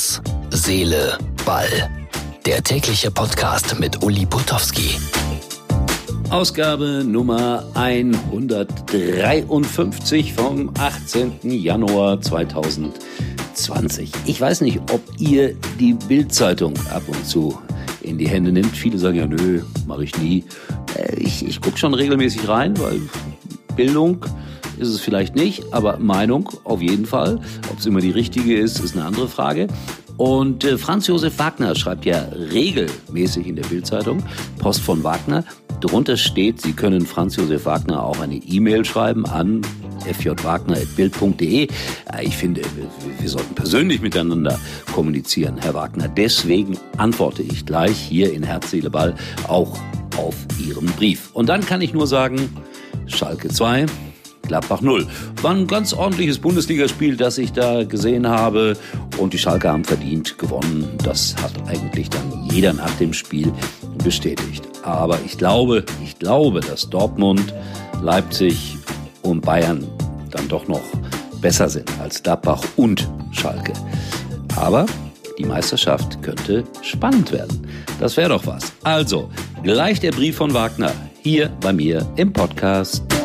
Herz, Seele, Ball. Der tägliche Podcast mit Uli Putowski. Ausgabe Nummer 153 vom 18. Januar 2020. Ich weiß nicht, ob ihr die Bildzeitung ab und zu in die Hände nimmt. Viele sagen ja, nö, mache ich nie. Äh, ich, ich gucke schon regelmäßig rein, weil Bildung ist es vielleicht nicht, aber Meinung auf jeden Fall. Ob es immer die richtige ist, ist eine andere Frage. Und äh, Franz Josef Wagner schreibt ja regelmäßig in der Bildzeitung Post von Wagner. Darunter steht, Sie können Franz Josef Wagner auch eine E-Mail schreiben an fjwagner.bild.de. Ich finde, wir sollten persönlich miteinander kommunizieren, Herr Wagner. Deswegen antworte ich gleich hier in Herz, Seele, Ball auch auf Ihren Brief. Und dann kann ich nur sagen, Schalke 2, Gladbach 0. War ein ganz ordentliches Bundesligaspiel, das ich da gesehen habe. Und die Schalke haben verdient gewonnen. Das hat eigentlich dann jeder nach dem Spiel bestätigt. Aber ich glaube, ich glaube, dass Dortmund, Leipzig und Bayern dann doch noch besser sind als Gladbach und Schalke. Aber die Meisterschaft könnte spannend werden. Das wäre doch was. Also, gleich der Brief von Wagner hier bei mir im Podcast.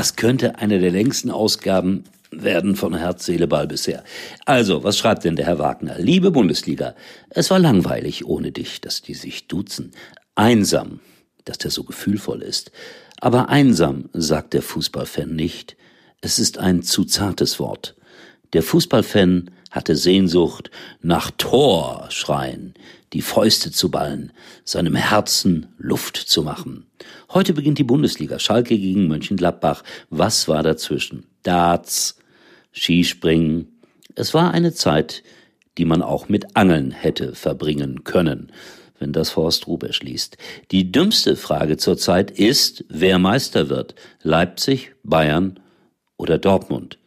Das könnte eine der längsten Ausgaben werden von Herz, Seele, Ball bisher. Also, was schreibt denn der Herr Wagner? Liebe Bundesliga, es war langweilig ohne dich, dass die sich duzen. Einsam, dass der so gefühlvoll ist. Aber einsam, sagt der Fußballfan nicht. Es ist ein zu zartes Wort. Der Fußballfan hatte Sehnsucht nach Tor schreien, die Fäuste zu ballen, seinem Herzen Luft zu machen. Heute beginnt die Bundesliga. Schalke gegen Mönchengladbach. Was war dazwischen? Darts, Skispringen. Es war eine Zeit, die man auch mit Angeln hätte verbringen können, wenn das Forst Rubesch liest. Die dümmste Frage zurzeit ist, wer Meister wird. Leipzig, Bayern oder Dortmund.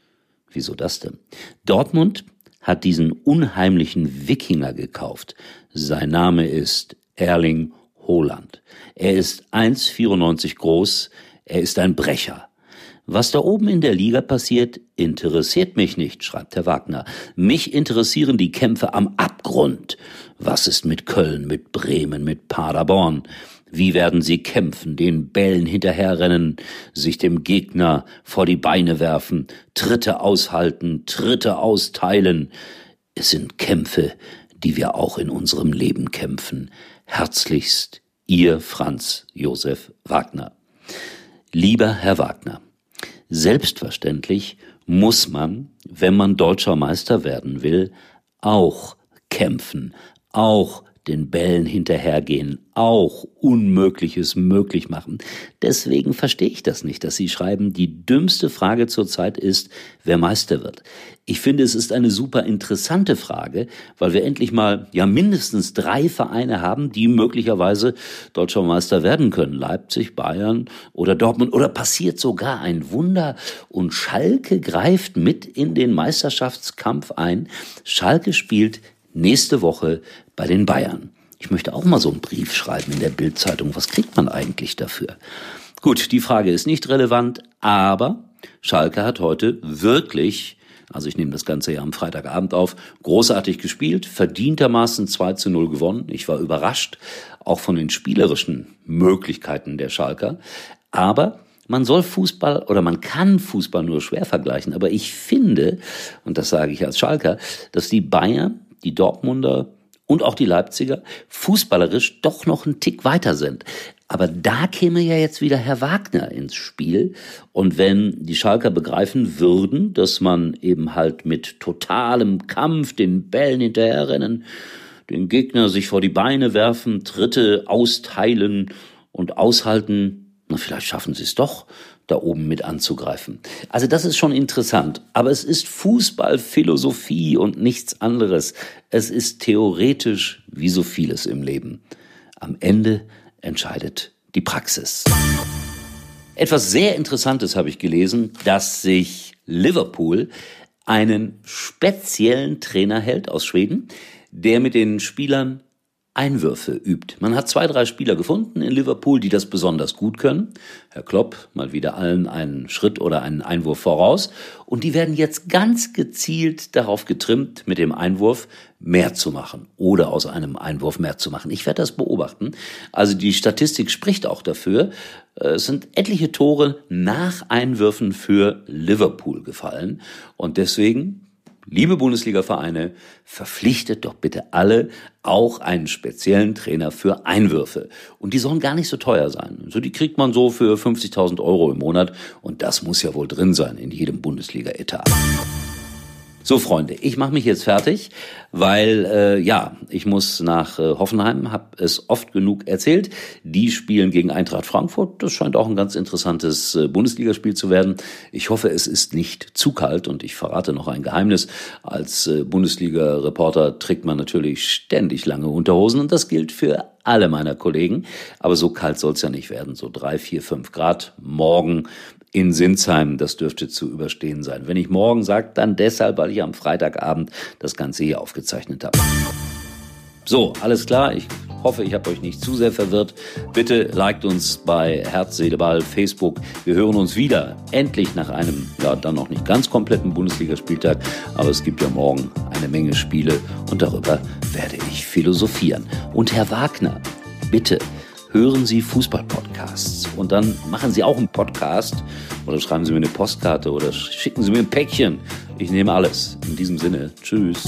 Wieso das denn? Dortmund hat diesen unheimlichen Wikinger gekauft. Sein Name ist Erling Haaland. Er ist 1,94 groß, er ist ein Brecher. Was da oben in der Liga passiert, interessiert mich nicht, schreibt Herr Wagner. Mich interessieren die Kämpfe am Abgrund. Was ist mit Köln, mit Bremen, mit Paderborn? Wie werden sie kämpfen, den Bällen hinterherrennen, sich dem Gegner vor die Beine werfen, Tritte aushalten, Tritte austeilen? Es sind Kämpfe, die wir auch in unserem Leben kämpfen. Herzlichst, Ihr Franz Josef Wagner. Lieber Herr Wagner, selbstverständlich muss man, wenn man deutscher Meister werden will, auch kämpfen, auch den Bällen hinterhergehen, auch Unmögliches möglich machen. Deswegen verstehe ich das nicht, dass Sie schreiben, die dümmste Frage zurzeit ist, wer Meister wird. Ich finde, es ist eine super interessante Frage, weil wir endlich mal ja mindestens drei Vereine haben, die möglicherweise deutscher Meister werden können. Leipzig, Bayern oder Dortmund oder passiert sogar ein Wunder und Schalke greift mit in den Meisterschaftskampf ein. Schalke spielt nächste Woche bei den Bayern. Ich möchte auch mal so einen Brief schreiben in der Bildzeitung. Was kriegt man eigentlich dafür? Gut, die Frage ist nicht relevant, aber Schalke hat heute wirklich, also ich nehme das Ganze ja am Freitagabend auf, großartig gespielt, verdientermaßen 2 zu 0 gewonnen. Ich war überrascht, auch von den spielerischen Möglichkeiten der Schalker. Aber man soll Fußball oder man kann Fußball nur schwer vergleichen. Aber ich finde, und das sage ich als Schalker, dass die Bayern die Dortmunder und auch die Leipziger fußballerisch doch noch einen Tick weiter sind. Aber da käme ja jetzt wieder Herr Wagner ins Spiel. Und wenn die Schalker begreifen würden, dass man eben halt mit totalem Kampf den Bällen hinterherrennen, den Gegner sich vor die Beine werfen, Tritte austeilen und aushalten, na, vielleicht schaffen sie es doch, da oben mit anzugreifen. Also das ist schon interessant. Aber es ist Fußballphilosophie und nichts anderes. Es ist theoretisch wie so vieles im Leben. Am Ende entscheidet die Praxis. Etwas sehr Interessantes habe ich gelesen, dass sich Liverpool einen speziellen Trainer hält aus Schweden, der mit den Spielern Einwürfe übt. Man hat zwei, drei Spieler gefunden in Liverpool, die das besonders gut können. Herr Klopp mal wieder allen einen Schritt oder einen Einwurf voraus. Und die werden jetzt ganz gezielt darauf getrimmt, mit dem Einwurf mehr zu machen oder aus einem Einwurf mehr zu machen. Ich werde das beobachten. Also die Statistik spricht auch dafür. Es sind etliche Tore nach Einwürfen für Liverpool gefallen. Und deswegen Liebe Bundesliga-Vereine, verpflichtet doch bitte alle auch einen speziellen Trainer für Einwürfe. Und die sollen gar nicht so teuer sein. So, die kriegt man so für 50.000 Euro im Monat. Und das muss ja wohl drin sein in jedem Bundesliga-Etat. So, Freunde, ich mache mich jetzt fertig, weil äh, ja, ich muss nach äh, Hoffenheim, habe es oft genug erzählt. Die spielen gegen Eintracht Frankfurt. Das scheint auch ein ganz interessantes äh, Bundesligaspiel zu werden. Ich hoffe, es ist nicht zu kalt und ich verrate noch ein Geheimnis. Als äh, Bundesliga-Reporter trägt man natürlich ständig lange Unterhosen und das gilt für alle meiner Kollegen. Aber so kalt soll es ja nicht werden. So drei, vier, fünf Grad. Morgen in Sinsheim. Das dürfte zu überstehen sein. Wenn ich morgen sage, dann deshalb, weil ich am Freitagabend das Ganze hier aufgezeichnet habe. So, alles klar. Ich hoffe, ich habe euch nicht zu sehr verwirrt. Bitte liked uns bei Herz, Seele, Ball, Facebook. Wir hören uns wieder. Endlich nach einem, ja, dann noch nicht ganz kompletten Bundesligaspieltag. Aber es gibt ja morgen eine Menge Spiele und darüber werde ich philosophieren. Und Herr Wagner, bitte hören Sie Fußball-Podcasts und dann machen Sie auch einen Podcast oder schreiben Sie mir eine Postkarte oder schicken Sie mir ein Päckchen. Ich nehme alles. In diesem Sinne, tschüss.